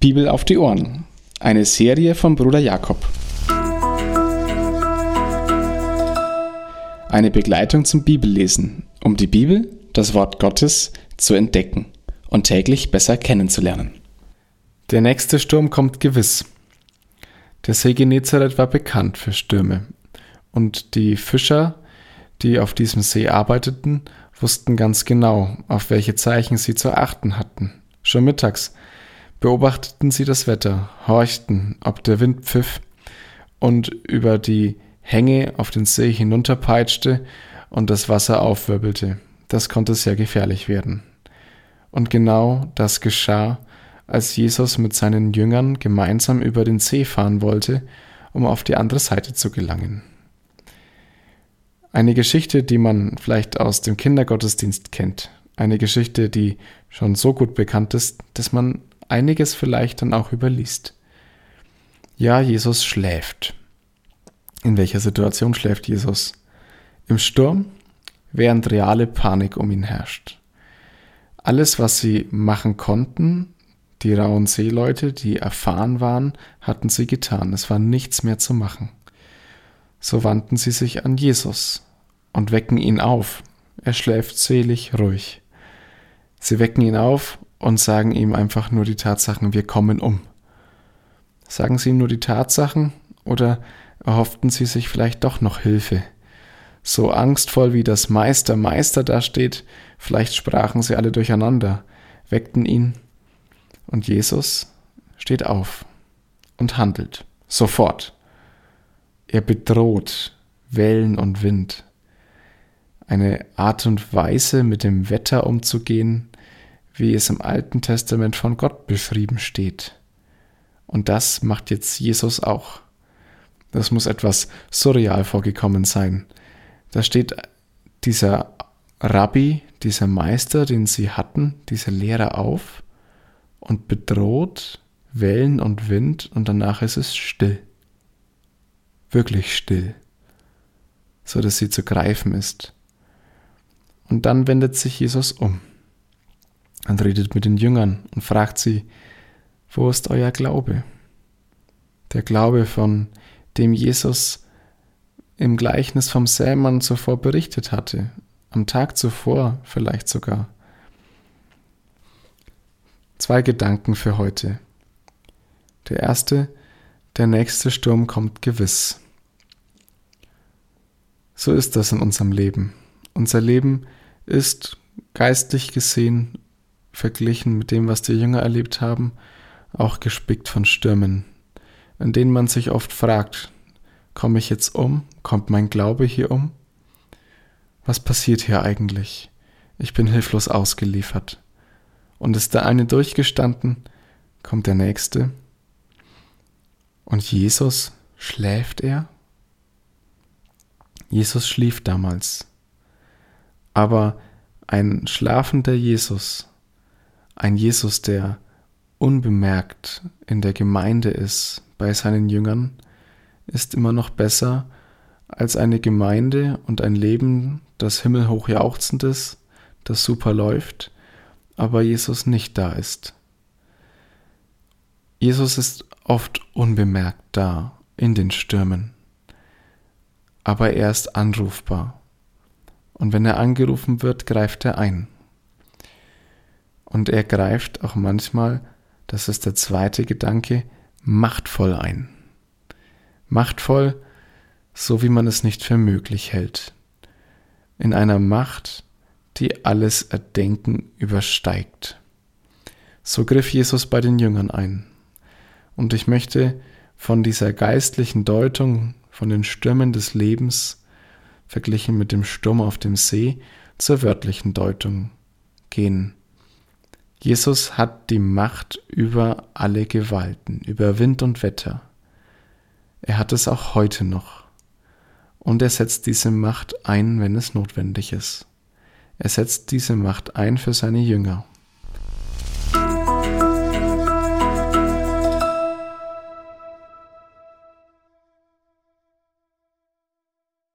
Bibel auf die Ohren. Eine Serie von Bruder Jakob. Eine Begleitung zum Bibellesen, um die Bibel, das Wort Gottes, zu entdecken und täglich besser kennenzulernen. Der nächste Sturm kommt gewiss. Der See Genezareth war bekannt für Stürme. Und die Fischer, die auf diesem See arbeiteten, wussten ganz genau, auf welche Zeichen sie zu achten hatten. Schon mittags beobachteten sie das Wetter, horchten, ob der Wind pfiff und über die Hänge auf den See hinunterpeitschte und das Wasser aufwirbelte. Das konnte sehr gefährlich werden. Und genau das geschah, als Jesus mit seinen Jüngern gemeinsam über den See fahren wollte, um auf die andere Seite zu gelangen. Eine Geschichte, die man vielleicht aus dem Kindergottesdienst kennt. Eine Geschichte, die schon so gut bekannt ist, dass man einiges vielleicht dann auch überliest. Ja, Jesus schläft. In welcher Situation schläft Jesus? Im Sturm, während reale Panik um ihn herrscht. Alles, was sie machen konnten, die rauen Seeleute, die erfahren waren, hatten sie getan. Es war nichts mehr zu machen. So wandten sie sich an Jesus und wecken ihn auf. Er schläft selig ruhig. Sie wecken ihn auf und sagen ihm einfach nur die Tatsachen, wir kommen um. Sagen sie ihm nur die Tatsachen oder erhofften sie sich vielleicht doch noch Hilfe? So angstvoll wie das Meister Meister dasteht, vielleicht sprachen sie alle durcheinander, weckten ihn und Jesus steht auf und handelt sofort. Er bedroht Wellen und Wind. Eine Art und Weise, mit dem Wetter umzugehen, wie es im Alten Testament von Gott beschrieben steht. Und das macht jetzt Jesus auch. Das muss etwas surreal vorgekommen sein. Da steht dieser Rabbi, dieser Meister, den sie hatten, dieser Lehrer auf und bedroht Wellen und Wind und danach ist es still. Wirklich still. So dass sie zu greifen ist. Und dann wendet sich Jesus um und redet mit den Jüngern und fragt sie, wo ist euer Glaube? Der Glaube, von dem Jesus im Gleichnis vom Sämann zuvor berichtet hatte, am Tag zuvor vielleicht sogar. Zwei Gedanken für heute. Der erste, der nächste Sturm kommt gewiss. So ist das in unserem Leben. Unser Leben ist geistlich gesehen verglichen mit dem, was die Jünger erlebt haben, auch gespickt von Stürmen, in denen man sich oft fragt, komme ich jetzt um? Kommt mein Glaube hier um? Was passiert hier eigentlich? Ich bin hilflos ausgeliefert. Und ist der eine durchgestanden, kommt der nächste. Und Jesus, schläft er? Jesus schlief damals. Aber ein schlafender Jesus ein Jesus, der unbemerkt in der Gemeinde ist bei seinen Jüngern, ist immer noch besser als eine Gemeinde und ein Leben, das himmelhoch jauchzend ist, das super läuft, aber Jesus nicht da ist. Jesus ist oft unbemerkt da in den Stürmen, aber er ist anrufbar. Und wenn er angerufen wird, greift er ein. Und er greift auch manchmal, das ist der zweite Gedanke, machtvoll ein. Machtvoll, so wie man es nicht für möglich hält. In einer Macht, die alles Erdenken übersteigt. So griff Jesus bei den Jüngern ein. Und ich möchte von dieser geistlichen Deutung, von den Stürmen des Lebens, verglichen mit dem Sturm auf dem See, zur wörtlichen Deutung gehen. Jesus hat die Macht über alle Gewalten, über Wind und Wetter. Er hat es auch heute noch. Und er setzt diese Macht ein, wenn es notwendig ist. Er setzt diese Macht ein für seine Jünger.